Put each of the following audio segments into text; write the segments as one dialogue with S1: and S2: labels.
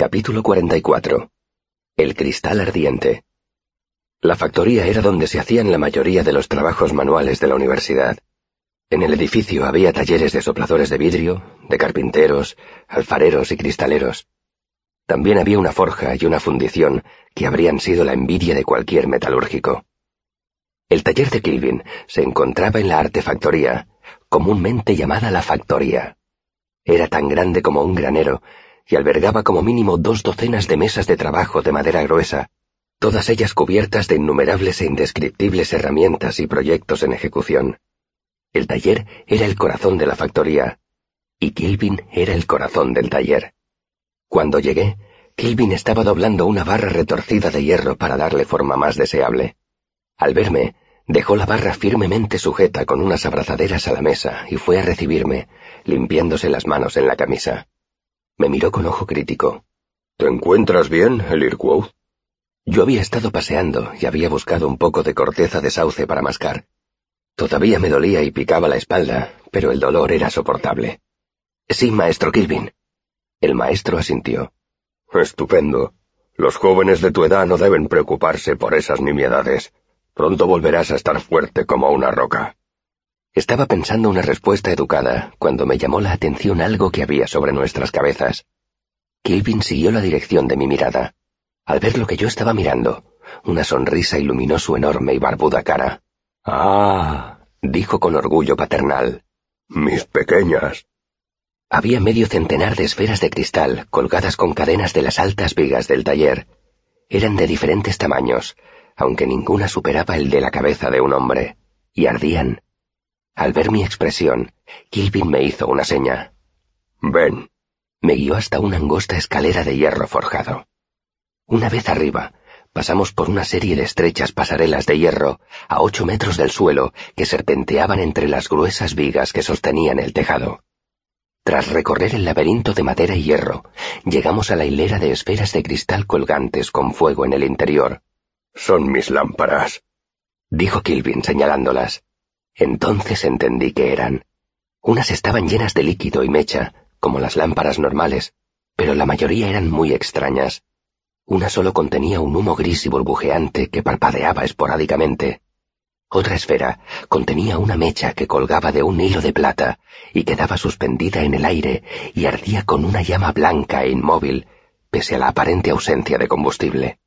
S1: Capítulo 44. El cristal ardiente. La factoría era donde se hacían la mayoría de los trabajos manuales de la universidad. En el edificio había talleres de sopladores de vidrio, de carpinteros, alfareros y cristaleros. También había una forja y una fundición que habrían sido la envidia de cualquier metalúrgico. El taller de Kilvin se encontraba en la artefactoría, comúnmente llamada la factoría. Era tan grande como un granero y albergaba como mínimo dos docenas de mesas de trabajo de madera gruesa, todas ellas cubiertas de innumerables e indescriptibles herramientas y proyectos en ejecución. El taller era el corazón de la factoría, y Kilvin era el corazón del taller. Cuando llegué, Kilvin estaba doblando una barra retorcida de hierro para darle forma más deseable. Al verme, dejó la barra firmemente sujeta con unas abrazaderas a la mesa y fue a recibirme, limpiándose las manos en la camisa. Me miró con ojo crítico.
S2: ¿Te encuentras bien, Elirquoth?
S1: Yo había estado paseando y había buscado un poco de corteza de sauce para mascar. Todavía me dolía y picaba la espalda, pero el dolor era soportable. Sí, maestro Kilvin. El maestro asintió.
S2: Estupendo. Los jóvenes de tu edad no deben preocuparse por esas nimiedades. Pronto volverás a estar fuerte como una roca.
S1: Estaba pensando una respuesta educada cuando me llamó la atención algo que había sobre nuestras cabezas. Kilvin siguió la dirección de mi mirada. Al ver lo que yo estaba mirando, una sonrisa iluminó su enorme y barbuda cara.
S2: Ah,
S1: dijo con orgullo paternal.
S2: Mis pequeñas.
S1: Había medio centenar de esferas de cristal colgadas con cadenas de las altas vigas del taller. Eran de diferentes tamaños, aunque ninguna superaba el de la cabeza de un hombre, y ardían al ver mi expresión, Kilvin me hizo una seña.
S2: Ven.
S1: Me guió hasta una angosta escalera de hierro forjado. Una vez arriba, pasamos por una serie de estrechas pasarelas de hierro a ocho metros del suelo que serpenteaban entre las gruesas vigas que sostenían el tejado. Tras recorrer el laberinto de madera y hierro, llegamos a la hilera de esferas de cristal colgantes con fuego en el interior.
S2: Son mis lámparas,
S1: dijo Kilvin señalándolas. Entonces entendí que eran. Unas estaban llenas de líquido y mecha, como las lámparas normales, pero la mayoría eran muy extrañas. Una solo contenía un humo gris y burbujeante que parpadeaba esporádicamente. Otra esfera contenía una mecha que colgaba de un hilo de plata y quedaba suspendida en el aire y ardía con una llama blanca e inmóvil, pese a la aparente ausencia de combustible.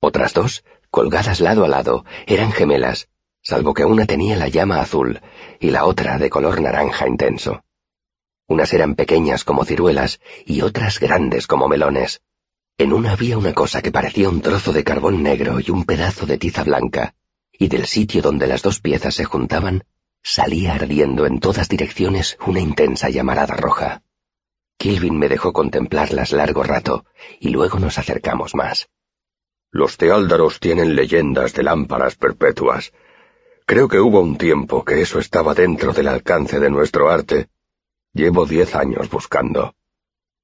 S1: Otras dos, colgadas lado a lado, eran gemelas, salvo que una tenía la llama azul y la otra de color naranja intenso. Unas eran pequeñas como ciruelas y otras grandes como melones. En una había una cosa que parecía un trozo de carbón negro y un pedazo de tiza blanca, y del sitio donde las dos piezas se juntaban, salía ardiendo en todas direcciones una intensa llamarada roja. Kilvin me dejó contemplarlas largo rato, y luego nos acercamos más.
S2: Los teáldaros tienen leyendas de lámparas perpetuas, Creo que hubo un tiempo que eso estaba dentro del alcance de nuestro arte. Llevo diez años buscando.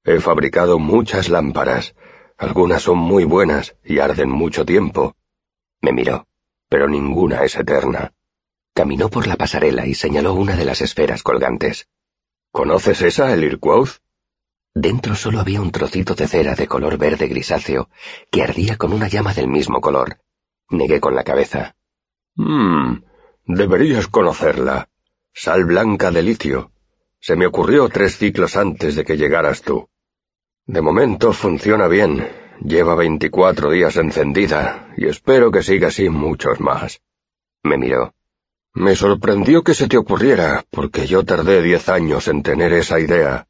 S2: He fabricado muchas lámparas. Algunas son muy buenas y arden mucho tiempo.
S1: Me miró,
S2: pero ninguna es eterna.
S1: Caminó por la pasarela y señaló una de las esferas colgantes.
S2: ¿Conoces esa, el?
S1: Dentro solo había un trocito de cera de color verde grisáceo que ardía con una llama del mismo color. Negué con la cabeza.
S2: Hmm, Deberías conocerla. Sal blanca de litio. Se me ocurrió tres ciclos antes de que llegaras tú. De momento funciona bien. Lleva veinticuatro días encendida y espero que siga así muchos más.
S1: Me miró.
S2: Me sorprendió que se te ocurriera, porque yo tardé diez años en tener esa idea.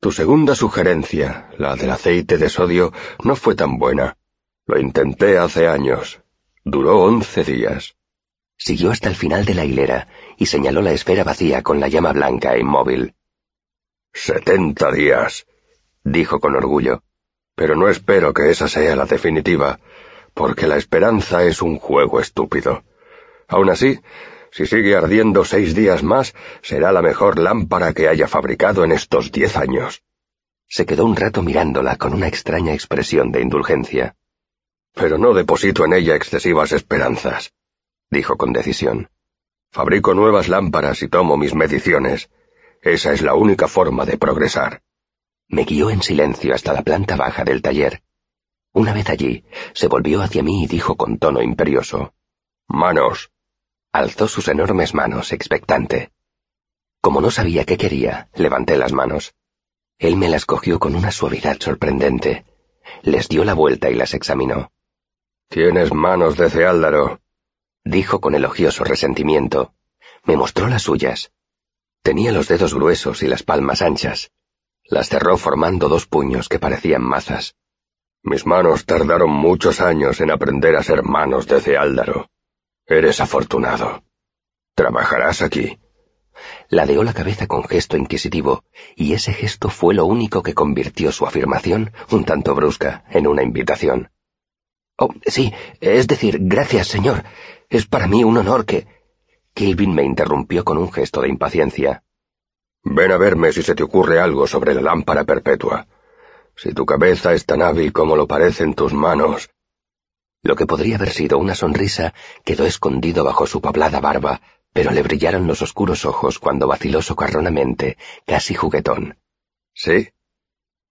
S2: Tu segunda sugerencia, la del aceite de sodio, no fue tan buena. Lo intenté hace años. Duró once días.
S1: Siguió hasta el final de la hilera y señaló la esfera vacía con la llama blanca e inmóvil.
S2: Setenta días, dijo con orgullo. Pero no espero que esa sea la definitiva, porque la esperanza es un juego estúpido. Aun así, si sigue ardiendo seis días más, será la mejor lámpara que haya fabricado en estos diez años.
S1: Se quedó un rato mirándola con una extraña expresión de indulgencia.
S2: Pero no deposito en ella excesivas esperanzas dijo con decisión. Fabrico nuevas lámparas y tomo mis mediciones. Esa es la única forma de progresar.
S1: Me guió en silencio hasta la planta baja del taller. Una vez allí, se volvió hacia mí y dijo con tono imperioso.
S2: Manos.
S1: Alzó sus enormes manos, expectante. Como no sabía qué quería, levanté las manos. Él me las cogió con una suavidad sorprendente. Les dio la vuelta y las examinó.
S2: Tienes manos de ceáldaro,
S1: dijo con elogioso resentimiento. Me mostró las suyas. Tenía los dedos gruesos y las palmas anchas. Las cerró formando dos puños que parecían mazas.
S2: Mis manos tardaron muchos años en aprender a ser manos de ceáldaro. Eres afortunado. Trabajarás aquí.
S1: Ladeó la cabeza con gesto inquisitivo, y ese gesto fue lo único que convirtió su afirmación, un tanto brusca, en una invitación. Oh, sí, es decir, gracias, señor. Es para mí un honor que... Kilvin me interrumpió con un gesto de impaciencia.
S2: Ven a verme si se te ocurre algo sobre la lámpara perpetua. Si tu cabeza es tan hábil como lo parecen tus manos.
S1: Lo que podría haber sido una sonrisa quedó escondido bajo su poblada barba, pero le brillaron los oscuros ojos cuando vaciló socarronamente, casi juguetón.
S2: ¿Sí?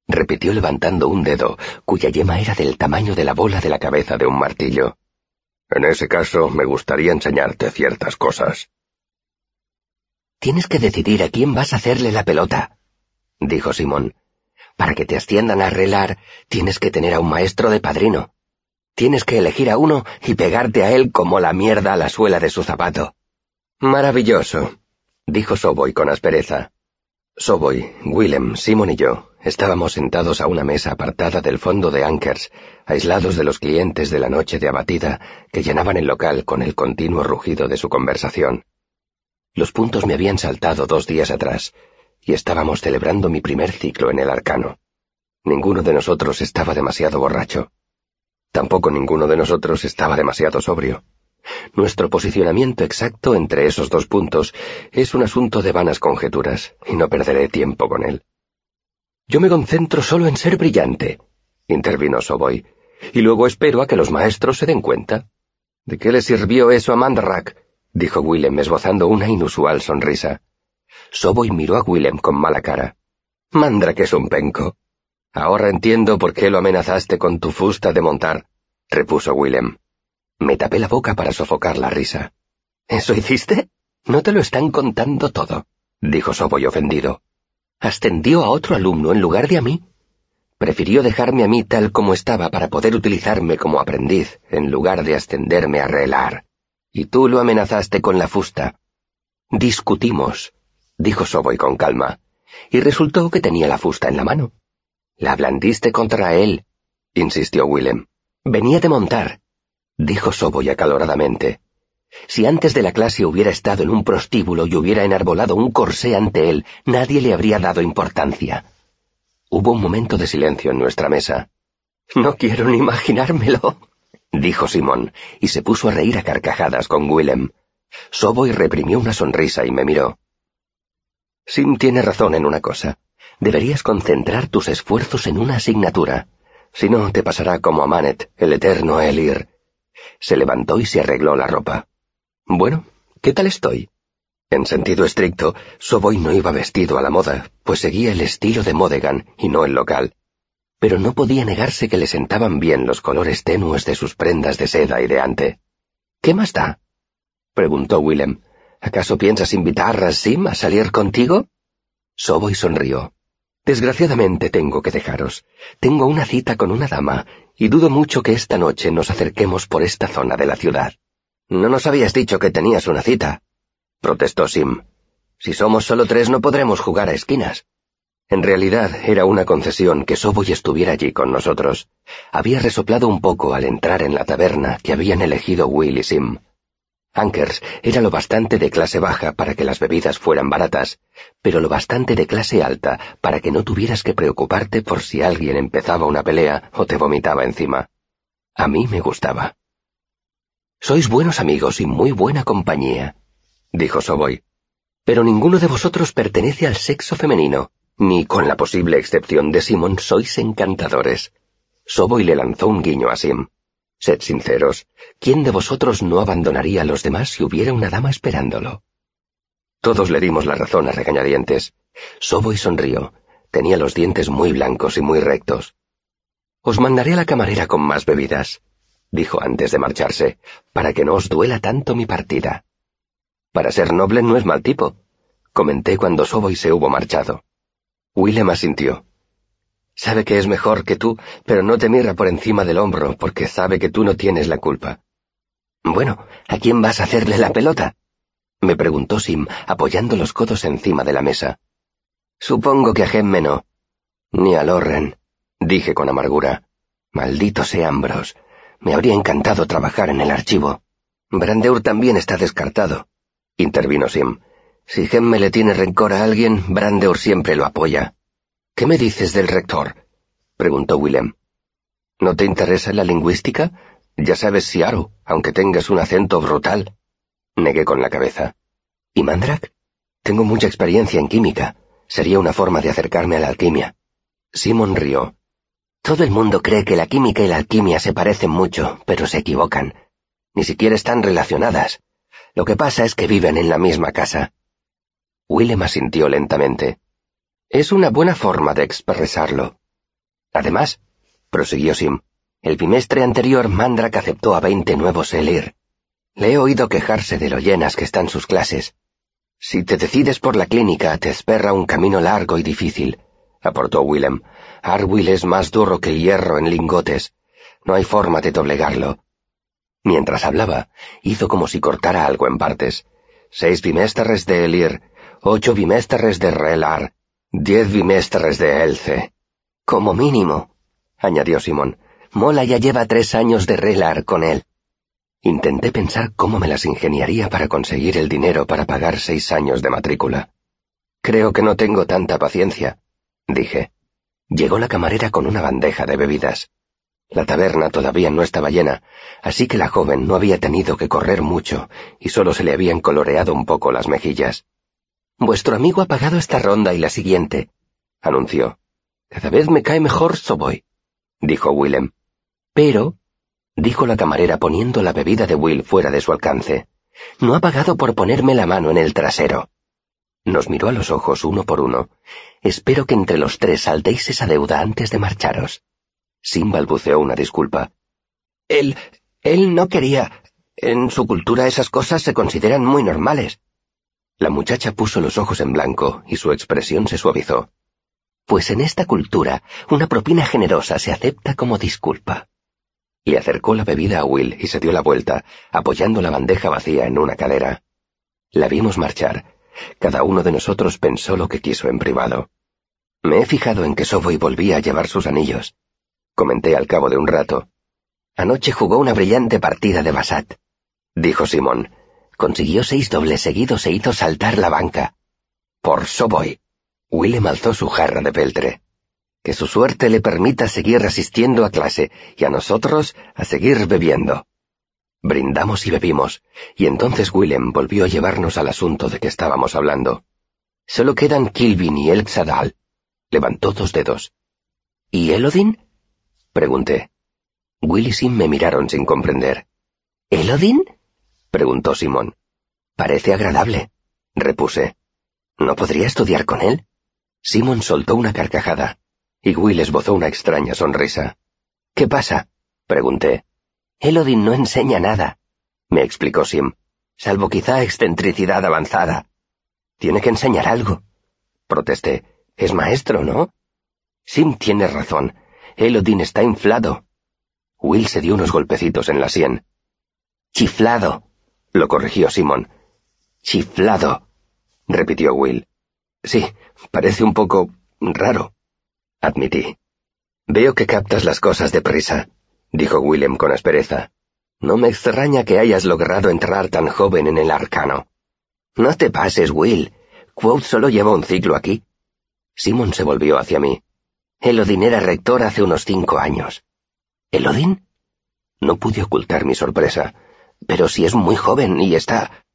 S1: Repitió levantando un dedo, cuya yema era del tamaño de la bola de la cabeza de un martillo.
S2: En ese caso, me gustaría enseñarte ciertas cosas.
S1: Tienes que decidir a quién vas a hacerle la pelota, dijo Simón. Para que te asciendan a relar, tienes que tener a un maestro de padrino. Tienes que elegir a uno y pegarte a él como la mierda a la suela de su zapato. Maravilloso, dijo Soboy con aspereza. Soboy, Willem, Simon y yo estábamos sentados a una mesa apartada del fondo de Ankers, aislados de los clientes de la noche de abatida que llenaban el local con el continuo rugido de su conversación. Los puntos me habían saltado dos días atrás, y estábamos celebrando mi primer ciclo en el arcano. Ninguno de nosotros estaba demasiado borracho. Tampoco ninguno de nosotros estaba demasiado sobrio. Nuestro posicionamiento exacto entre esos dos puntos es un asunto de vanas conjeturas, y no perderé tiempo con él. Yo me concentro solo en ser brillante, intervino Soboy, y luego espero a que los maestros se den cuenta. ¿De qué le sirvió eso a Mandrack? dijo Willem esbozando una inusual sonrisa. Soboy miró a Willem con mala cara. Mandra que es un penco. Ahora entiendo por qué lo amenazaste con tu fusta de montar, repuso Willem. Me tapé la boca para sofocar la risa. ¿Eso hiciste? No te lo están contando todo, dijo Soboy ofendido. Ascendió a otro alumno en lugar de a mí. Prefirió dejarme a mí tal como estaba para poder utilizarme como aprendiz, en lugar de ascenderme a relar. Y tú lo amenazaste con la fusta. Discutimos, dijo Soboy con calma, y resultó que tenía la fusta en la mano. La blandiste contra él, insistió Willem. Venía de montar, dijo Soboy acaloradamente. Si antes de la clase hubiera estado en un prostíbulo y hubiera enarbolado un corsé ante él, nadie le habría dado importancia. Hubo un momento de silencio en nuestra mesa. No quiero ni imaginármelo, dijo Simón, y se puso a reír a carcajadas con Willem. Soboy reprimió una sonrisa y me miró. Sim tiene razón en una cosa. Deberías concentrar tus esfuerzos en una asignatura. Si no, te pasará como a Manet, el eterno Elir. Se levantó y se arregló la ropa. Bueno, ¿qué tal estoy? En sentido estricto, Soboy no iba vestido a la moda, pues seguía el estilo de Modegan y no el local. Pero no podía negarse que le sentaban bien los colores tenues de sus prendas de seda y de ante. ¿Qué más da? preguntó Willem. ¿Acaso piensas invitar a Sim a salir contigo? Soboy sonrió. Desgraciadamente tengo que dejaros. Tengo una cita con una dama, y dudo mucho que esta noche nos acerquemos por esta zona de la ciudad. No nos habías dicho que tenías una cita, protestó Sim. Si somos solo tres no podremos jugar a esquinas. En realidad era una concesión que Soboy estuviera allí con nosotros. Había resoplado un poco al entrar en la taberna que habían elegido Will y Sim. Ankers era lo bastante de clase baja para que las bebidas fueran baratas, pero lo bastante de clase alta para que no tuvieras que preocuparte por si alguien empezaba una pelea o te vomitaba encima. A mí me gustaba. Sois buenos amigos y muy buena compañía, dijo Soboy. Pero ninguno de vosotros pertenece al sexo femenino, ni con la posible excepción de Simon sois encantadores. Soboy le lanzó un guiño a Sim. Sed sinceros, ¿quién de vosotros no abandonaría a los demás si hubiera una dama esperándolo? Todos le dimos la razón a regañadientes. Soboy sonrió, Tenía los dientes muy blancos y muy rectos. Os mandaré a la camarera con más bebidas, dijo antes de marcharse, para que no os duela tanto mi partida. Para ser noble no es mal tipo, comenté cuando Soboy se hubo marchado. Willem asintió. Sabe que es mejor que tú, pero no te mira por encima del hombro porque sabe que tú no tienes la culpa. Bueno, ¿a quién vas a hacerle la pelota? me preguntó Sim, apoyando los codos encima de la mesa. Supongo que a Gemme no. Ni a Lorren, dije con amargura. Maldito sea Ambros. Me habría encantado trabajar en el archivo. Brandeur también está descartado, intervino Sim. Si Gemme le tiene rencor a alguien, Brandeur siempre lo apoya. ¿Qué me dices del rector? preguntó Willem. ¿No te interesa la lingüística? Ya sabes Siaru, aunque tengas un acento brutal. Negué con la cabeza. ¿Y Mandrak? Tengo mucha experiencia en química. Sería una forma de acercarme a la alquimia. Simon rió. Todo el mundo cree que la química y la alquimia se parecen mucho, pero se equivocan. Ni siquiera están relacionadas. Lo que pasa es que viven en la misma casa. Willem asintió lentamente. Es una buena forma de expresarlo. Además, prosiguió Sim, el bimestre anterior Mandrak aceptó a veinte nuevos Elir. Le he oído quejarse de lo llenas que están sus clases. Si te decides por la clínica, te espera un camino largo y difícil, aportó Willem. Arwill es más duro que el hierro en lingotes. No hay forma de doblegarlo. Mientras hablaba, hizo como si cortara algo en partes. Seis bimestres de Elir, ocho bimestres de Relar, Diez bimestres de Elce. Como mínimo, añadió Simón. Mola ya lleva tres años de relar con él. Intenté pensar cómo me las ingeniaría para conseguir el dinero para pagar seis años de matrícula. Creo que no tengo tanta paciencia, dije. Llegó la camarera con una bandeja de bebidas. La taberna todavía no estaba llena, así que la joven no había tenido que correr mucho y solo se le habían coloreado un poco las mejillas. Vuestro amigo ha pagado esta ronda y la siguiente, anunció. Cada vez me cae mejor Soboy, dijo Willem. Pero, dijo la camarera poniendo la bebida de Will fuera de su alcance, no ha pagado por ponerme la mano en el trasero. Nos miró a los ojos uno por uno. Espero que entre los tres saldéis esa deuda antes de marcharos. Sim balbuceó una disculpa. Él... él no quería. En su cultura esas cosas se consideran muy normales. La muchacha puso los ojos en blanco y su expresión se suavizó. Pues en esta cultura, una propina generosa se acepta como disculpa. Le acercó la bebida a Will y se dio la vuelta, apoyando la bandeja vacía en una cadera. La vimos marchar. Cada uno de nosotros pensó lo que quiso en privado. Me he fijado en que Soboy volvía a llevar sus anillos. Comenté al cabo de un rato. Anoche jugó una brillante partida de Basat, dijo Simón, Consiguió seis dobles seguidos e hizo saltar la banca. Por Soboy. Willem alzó su jarra de peltre. Que su suerte le permita seguir asistiendo a clase y a nosotros a seguir bebiendo. Brindamos y bebimos, y entonces Willem volvió a llevarnos al asunto de que estábamos hablando. Solo quedan Kilvin y El Xadal. Levantó dos dedos. ¿Y Elodin? Pregunté. Will y Sim me miraron sin comprender. ¿Elodin? Preguntó Simón. Parece agradable, repuse. ¿No podría estudiar con él? Simón soltó una carcajada, y Will esbozó una extraña sonrisa. ¿Qué pasa? pregunté. Elodin no enseña nada, me explicó Sim, salvo quizá excentricidad avanzada. Tiene que enseñar algo, protesté. Es maestro, ¿no? Sim tiene razón. Elodin está inflado. Will se dio unos golpecitos en la sien. Chiflado, lo corrigió Simón. Chiflado, repitió Will. Sí, parece un poco raro, admití. Veo que captas las cosas deprisa, dijo Willem con aspereza. No me extraña que hayas logrado entrar tan joven en el arcano. No te pases, Will. Quote solo lleva un ciclo aquí. Simon se volvió hacia mí. Elodin era rector hace unos cinco años. ¿Elodin? No pude ocultar mi sorpresa. Pero si es muy joven y está...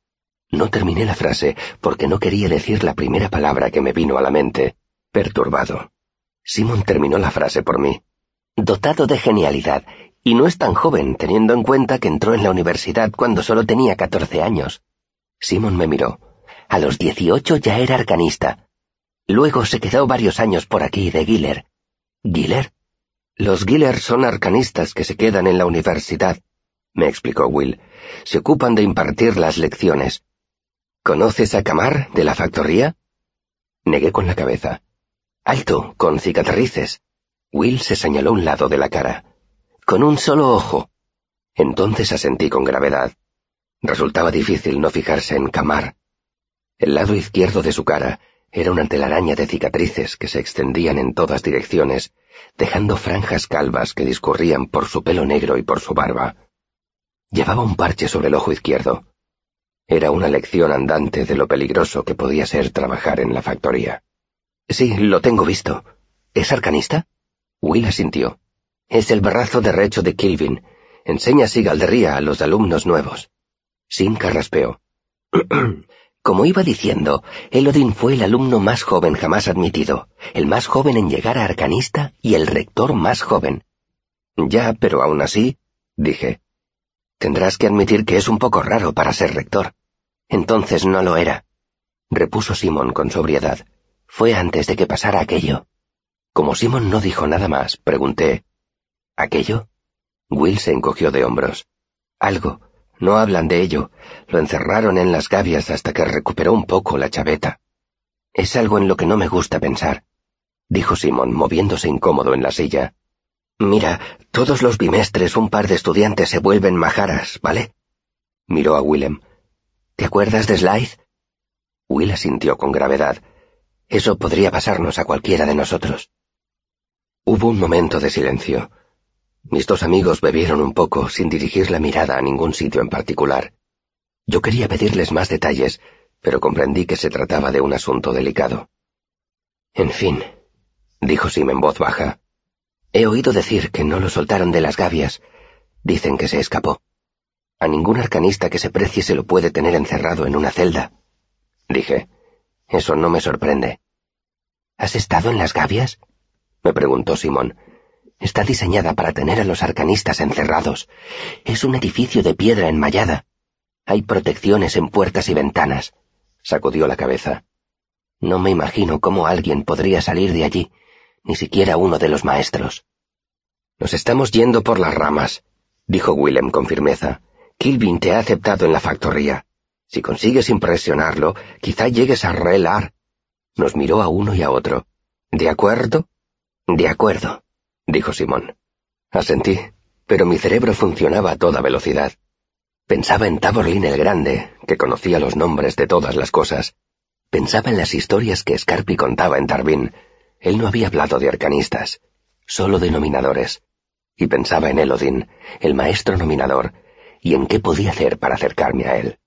S1: No terminé la frase porque no quería decir la primera palabra que me vino a la mente. Perturbado. Simon terminó la frase por mí. Dotado de genialidad, y no es tan joven teniendo en cuenta que entró en la universidad cuando solo tenía catorce años. Simon me miró. A los dieciocho ya era arcanista. Luego se quedó varios años por aquí de Giller. ¿Giller? Los Giller son arcanistas que se quedan en la universidad, me explicó Will. Se ocupan de impartir las lecciones. ¿Conoces a Camar, de la factoría? Negué con la cabeza. Alto, con cicatrices. Will se señaló un lado de la cara. Con un solo ojo. Entonces asentí con gravedad. Resultaba difícil no fijarse en Camar. El lado izquierdo de su cara era una telaraña de cicatrices que se extendían en todas direcciones, dejando franjas calvas que discurrían por su pelo negro y por su barba. Llevaba un parche sobre el ojo izquierdo. Era una lección andante de lo peligroso que podía ser trabajar en la factoría. Sí, lo tengo visto. ¿Es arcanista? Will asintió. Es el brazo derecho de Kilvin. Enseña sigaldería a los alumnos nuevos. Sin carraspeó. Como iba diciendo, Elodin fue el alumno más joven jamás admitido, el más joven en llegar a arcanista y el rector más joven. Ya, pero aún así, dije, tendrás que admitir que es un poco raro para ser rector. Entonces no lo era, repuso Simon con sobriedad. Fue antes de que pasara aquello. Como Simon no dijo nada más, pregunté, ¿aquello? Will se encogió de hombros. Algo, no hablan de ello. Lo encerraron en las gavias hasta que recuperó un poco la chaveta. Es algo en lo que no me gusta pensar, dijo Simón, moviéndose incómodo en la silla. Mira, todos los bimestres un par de estudiantes se vuelven majaras, ¿vale? Miró a Willem. ¿Te acuerdas de Slythe? Will asintió con gravedad. Eso podría pasarnos a cualquiera de nosotros. Hubo un momento de silencio. Mis dos amigos bebieron un poco sin dirigir la mirada a ningún sitio en particular. Yo quería pedirles más detalles, pero comprendí que se trataba de un asunto delicado. En fin, dijo Sim en voz baja, he oído decir que no lo soltaron de las gavias. Dicen que se escapó. A ningún arcanista que se precie se lo puede tener encerrado en una celda. Dije, eso no me sorprende. ¿Has estado en las gavias? me preguntó Simón. Está diseñada para tener a los arcanistas encerrados. Es un edificio de piedra enmallada. Hay protecciones en puertas y ventanas. Sacudió la cabeza. No me imagino cómo alguien podría salir de allí, ni siquiera uno de los maestros. Nos estamos yendo por las ramas, dijo Willem con firmeza. Kilvin te ha aceptado en la factoría. Si consigues impresionarlo, quizá llegues a relar. Nos miró a uno y a otro. ¿De acuerdo? De acuerdo dijo Simón. Asentí, pero mi cerebro funcionaba a toda velocidad. Pensaba en Taborlin el Grande, que conocía los nombres de todas las cosas. Pensaba en las historias que Scarpi contaba en Tarbín. Él no había hablado de arcanistas, solo de nominadores. Y pensaba en Elodin, el maestro nominador, y en qué podía hacer para acercarme a él.